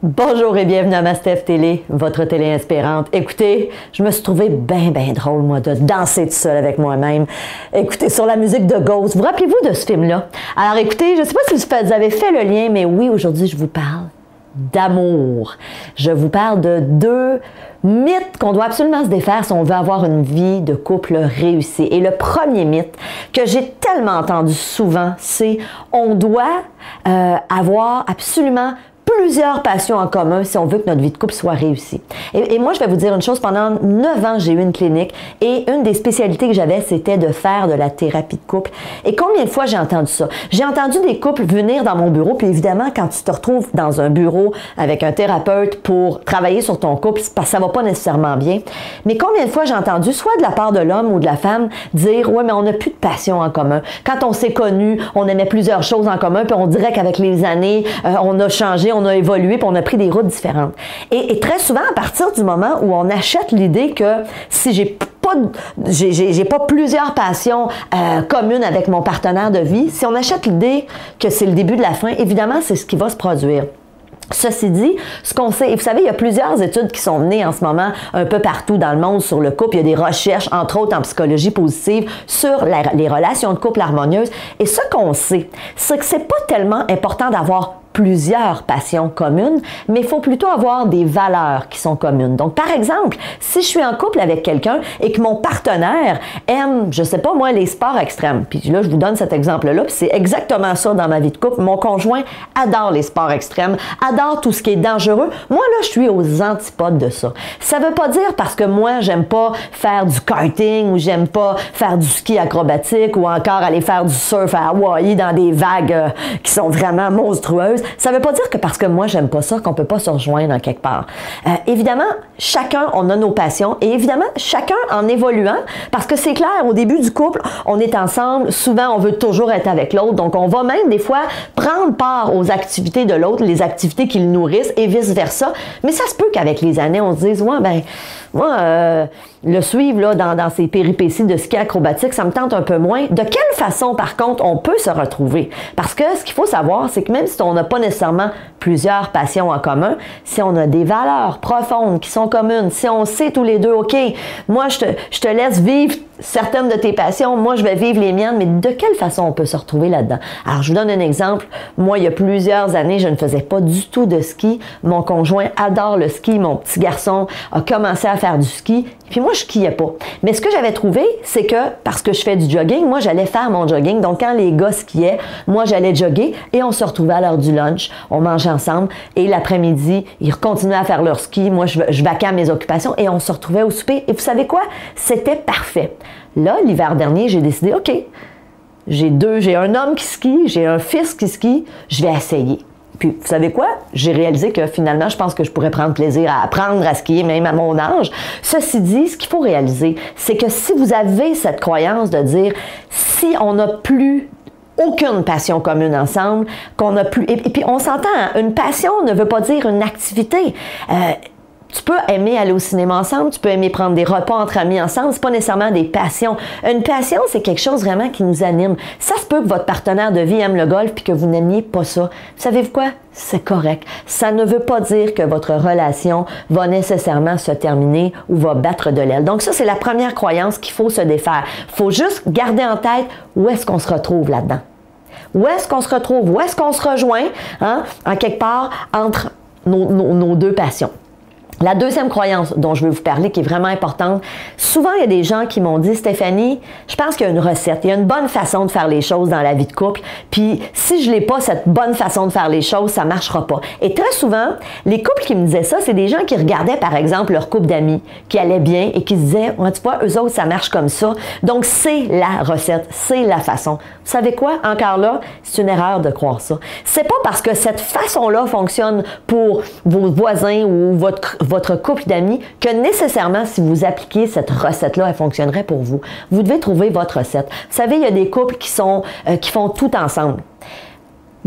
Bonjour et bienvenue à Mastef Télé, votre télé inspirante. Écoutez, je me suis trouvé bien, bien drôle, moi, de danser tout seul avec moi-même. Écoutez, sur la musique de Ghost. Vous rappelez-vous de ce film-là? Alors écoutez, je ne sais pas si vous avez fait le lien, mais oui, aujourd'hui, je vous parle d'amour. Je vous parle de deux mythes qu'on doit absolument se défaire si on veut avoir une vie de couple réussie. Et le premier mythe que j'ai tellement entendu souvent, c'est on doit euh, avoir absolument plusieurs passions en commun si on veut que notre vie de couple soit réussie. Et, moi, je vais vous dire une chose, pendant neuf ans, j'ai eu une clinique et une des spécialités que j'avais, c'était de faire de la thérapie de couple. Et combien de fois j'ai entendu ça? J'ai entendu des couples venir dans mon bureau, puis évidemment, quand tu te retrouves dans un bureau avec un thérapeute pour travailler sur ton couple, parce que ça va pas nécessairement bien. Mais combien de fois j'ai entendu, soit de la part de l'homme ou de la femme, dire, ouais, mais on n'a plus de passion en commun. Quand on s'est connus, on aimait plusieurs choses en commun, puis on dirait qu'avec les années, euh, on a changé, on a évolué, puis on a pris des routes différentes. Et, très souvent, à partir du moment où on achète l'idée que si j'ai pas j'ai pas plusieurs passions euh, communes avec mon partenaire de vie. Si on achète l'idée que c'est le début de la fin, évidemment, c'est ce qui va se produire. Ceci dit, ce qu'on sait, et vous savez, il y a plusieurs études qui sont menées en ce moment un peu partout dans le monde sur le couple. Il y a des recherches, entre autres en psychologie positive, sur les relations de couple harmonieuses. Et ce qu'on sait, c'est que c'est pas tellement important d'avoir plusieurs passions communes, mais il faut plutôt avoir des valeurs qui sont communes. Donc, par exemple, si je suis en couple avec quelqu'un et que mon partenaire aime, je sais pas moi, les sports extrêmes, puis là, je vous donne cet exemple-là, puis c'est exactement ça dans ma vie de couple. Mon conjoint adore les sports extrêmes, adore tout ce qui est dangereux. Moi, là, je suis aux antipodes de ça. Ça veut pas dire parce que moi, j'aime pas faire du karting ou j'aime pas faire du ski acrobatique ou encore aller faire du surf à Hawaï dans des vagues euh, qui sont vraiment monstrueuses. Ça ne veut pas dire que parce que moi, j'aime pas ça, qu'on peut pas se rejoindre en quelque part. Euh, évidemment, chacun, on a nos passions et évidemment, chacun en évoluant, parce que c'est clair, au début du couple, on est ensemble, souvent, on veut toujours être avec l'autre, donc on va même des fois prendre part aux activités de l'autre, les activités qui le nourrissent et vice-versa. Mais ça se peut qu'avec les années, on se dise, ouais, ben, moi, euh, le suivre là, dans, dans ces péripéties de ski acrobatique, ça me tente un peu moins. De quelle façon, par contre, on peut se retrouver? Parce que ce qu'il faut savoir, c'est que même si on n'a pas nécessairement plusieurs passions en commun, si on a des valeurs profondes qui sont communes, si on sait tous les deux, OK, moi, je te, je te laisse vivre certaines de tes passions, moi, je vais vivre les miennes, mais de quelle façon on peut se retrouver là-dedans? Alors, je vous donne un exemple. Moi, il y a plusieurs années, je ne faisais pas du tout de ski. Mon conjoint adore le ski. Mon petit garçon a commencé à faire du ski. Puis moi, je skiais pas. Mais ce que j'avais trouvé, c'est que parce que je fais du jogging, moi, j'allais faire mon jogging. Donc, quand les gars skiaient, moi, j'allais jogger et on se retrouvait à l'heure du lunch. On mangeait ensemble et l'après-midi, ils continuaient à faire leur ski. Moi, je, je vaquais à mes occupations et on se retrouvait au souper. Et vous savez quoi? C'était parfait. Là, l'hiver dernier, j'ai décidé, OK, j'ai deux, j'ai un homme qui skie, j'ai un fils qui skie, je vais essayer. Puis, vous savez quoi? J'ai réalisé que finalement, je pense que je pourrais prendre plaisir à apprendre à skier, même à mon âge. Ceci dit, ce qu'il faut réaliser, c'est que si vous avez cette croyance de dire, si on n'a plus aucune passion commune ensemble, qu'on a plus. Et, puis on s'entend, hein, une passion ne veut pas dire une activité. Euh, tu peux aimer aller au cinéma ensemble, tu peux aimer prendre des repas entre amis ensemble, c'est pas nécessairement des passions. Une passion, c'est quelque chose vraiment qui nous anime. Ça se peut que votre partenaire de vie aime le golf puis que vous n'aimiez pas ça. Savez-vous quoi? C'est correct. Ça ne veut pas dire que votre relation va nécessairement se terminer ou va battre de l'aile. Donc ça, c'est la première croyance qu'il faut se défaire. Faut juste garder en tête où est-ce qu'on se retrouve là-dedans. Où est-ce qu'on se retrouve? Où est-ce qu'on se rejoint, hein, en quelque part, entre nos deux passions? La deuxième croyance dont je veux vous parler, qui est vraiment importante, souvent il y a des gens qui m'ont dit, Stéphanie, je pense qu'il y a une recette, il y a une bonne façon de faire les choses dans la vie de couple, puis si je n'ai pas cette bonne façon de faire les choses, ça marchera pas. Et très souvent, les couples qui me disaient ça, c'est des gens qui regardaient par exemple leur couple d'amis, qui allait bien et qui se disaient, ouais, tu vois, eux autres, ça marche comme ça. Donc c'est la recette, c'est la façon. Vous savez quoi? Encore là, c'est une erreur de croire ça. C'est pas parce que cette façon-là fonctionne pour vos voisins ou votre votre couple d'amis que nécessairement, si vous appliquez cette recette-là, elle fonctionnerait pour vous. Vous devez trouver votre recette. Vous savez, il y a des couples qui, sont, euh, qui font tout ensemble.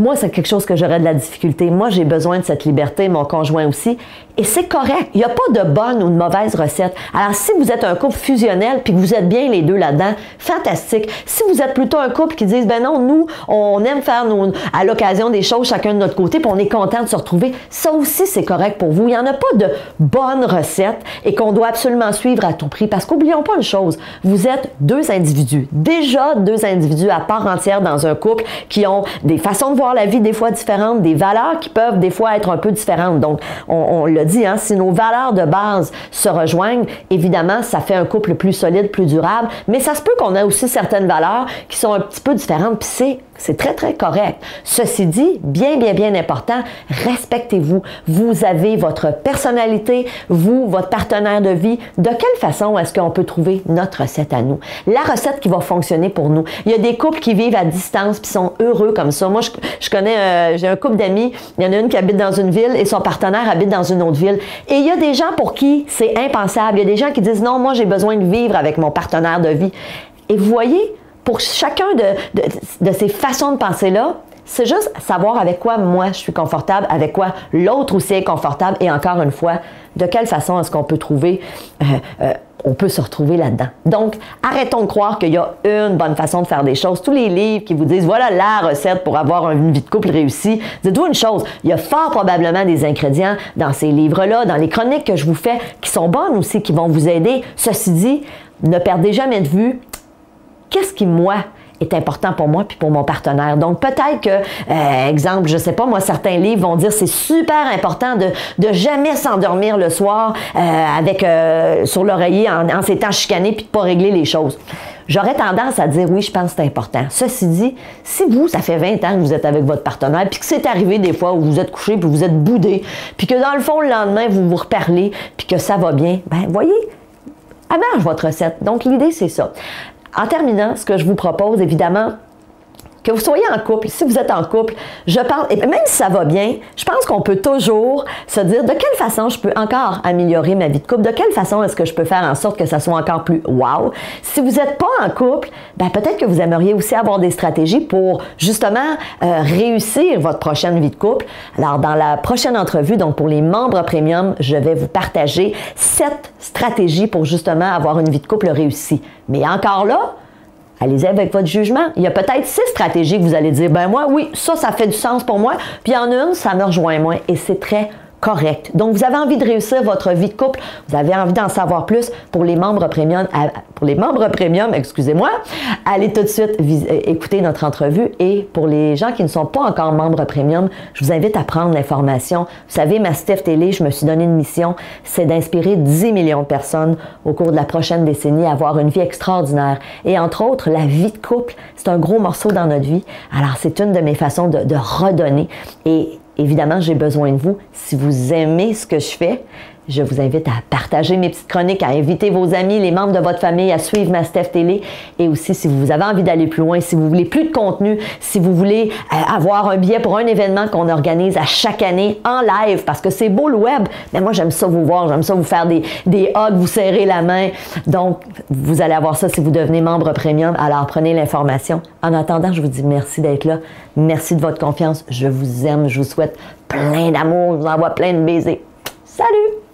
Moi, c'est quelque chose que j'aurais de la difficulté. Moi, j'ai besoin de cette liberté, mon conjoint aussi. Et c'est correct. Il n'y a pas de bonne ou de mauvaise recette. Alors, si vous êtes un couple fusionnel puis que vous êtes bien les deux là-dedans, fantastique. Si vous êtes plutôt un couple qui dit, ben non, nous, on aime faire à l'occasion des choses chacun de notre côté puis on est content de se retrouver, ça aussi, c'est correct pour vous. Il n'y en a pas de bonne recette et qu'on doit absolument suivre à tout prix. Parce qu'oublions pas une chose, vous êtes deux individus. Déjà deux individus à part entière dans un couple qui ont des façons de voir la vie des fois différentes, des valeurs qui peuvent des fois être un peu différentes. Donc, on, on l'a dit, hein, si nos valeurs de base se rejoignent, évidemment, ça fait un couple plus solide, plus durable, mais ça se peut qu'on ait aussi certaines valeurs qui sont un petit peu différentes, puis c'est c'est très, très correct. Ceci dit, bien, bien, bien important, respectez-vous. Vous avez votre personnalité, vous, votre partenaire de vie. De quelle façon est-ce qu'on peut trouver notre recette à nous? La recette qui va fonctionner pour nous. Il y a des couples qui vivent à distance puis sont heureux comme ça. Moi, je, connais, euh, j'ai un couple d'amis, il y en a une qui habite dans une ville et son partenaire habite dans une autre ville. Et il y a des gens pour qui c'est impensable. Il y a des gens qui disent non, moi, j'ai besoin de vivre avec mon partenaire de vie. Et vous voyez, pour chacun de, ces façons de penser-là, c'est juste savoir avec quoi moi je suis confortable, avec quoi l'autre aussi est confortable, et encore une fois, de quelle façon est-ce qu'on peut trouver, euh, euh, on peut se retrouver là-dedans. Donc, arrêtons de croire qu'il y a une bonne façon de faire des choses. Tous les livres qui vous disent voilà la recette pour avoir une vie de couple réussie, dites-vous une chose, il y a fort probablement des ingrédients dans ces livres-là, dans les chroniques que je vous fais, qui sont bonnes aussi, qui vont vous aider. Ceci dit, ne perdez jamais de vue qu'est-ce qui, moi, est important pour moi puis pour mon partenaire? Donc peut-être que, euh, exemple, je sais pas, moi, certains livres vont dire c'est super important de, de jamais s'endormir le soir euh, avec euh, sur l'oreiller en, en s'étant chicané puis de pas régler les choses. J'aurais tendance à dire oui, je pense que c'est important. Ceci dit, si vous, ça fait 20 ans que vous êtes avec votre partenaire, puis que c'est arrivé des fois où vous êtes couché, puis vous êtes boudé, puis que dans le fond, le lendemain, vous vous reparlez, puis que ça va bien, ben voyez, marche votre recette. Donc l'idée, c'est ça. En terminant, ce que je vous propose, évidemment, que vous soyez en couple, si vous êtes en couple, je pense, et même si ça va bien, je pense qu'on peut toujours se dire de quelle façon je peux encore améliorer ma vie de couple, de quelle façon est-ce que je peux faire en sorte que ça soit encore plus wow? Si vous n'êtes pas en couple, ben peut-être que vous aimeriez aussi avoir des stratégies pour justement euh, réussir votre prochaine vie de couple. Alors dans la prochaine entrevue, donc pour les membres premium, je vais vous partager sept stratégies pour justement avoir une vie de couple réussie. Mais encore là, Allez-y avec votre jugement. Il y a peut-être six stratégies que vous allez dire, ben moi, oui, ça, ça fait du sens pour moi. Puis en une, ça me rejoint moins. Et c'est très correct. Donc, vous avez envie de réussir votre vie de couple, vous avez envie d'en savoir plus pour les membres premium, pour les membres premium, excusez-moi, allez tout de suite euh, écouter notre entrevue et pour les gens qui ne sont pas encore membres premium, je vous invite à prendre l'information. Vous savez, ma Steph Télé, je me suis donné une mission, c'est d'inspirer 10 millions de personnes au cours de la prochaine décennie à avoir une vie extraordinaire. Et entre autres, la vie de couple, c'est un gros morceau dans notre vie. Alors, c'est une de mes façons de, de redonner. Et Évidemment, j'ai besoin de vous. Si vous aimez ce que je fais, je vous invite à partager mes petites chroniques, à inviter vos amis, les membres de votre famille à suivre ma Steph Télé. Et aussi, si vous avez envie d'aller plus loin, si vous voulez plus de contenu, si vous voulez euh, avoir un billet pour un événement qu'on organise à chaque année en live, parce que c'est beau le web, mais moi j'aime ça vous voir, j'aime ça vous faire des, des hugs, vous serrer la main. Donc, vous allez avoir ça si vous devenez membre premium. Alors, prenez l'information. En attendant, je vous dis merci d'être là. Merci de votre confiance. Je vous aime. Je vous souhaite plein d'amour. Je vous envoie plein de baisers. Salut!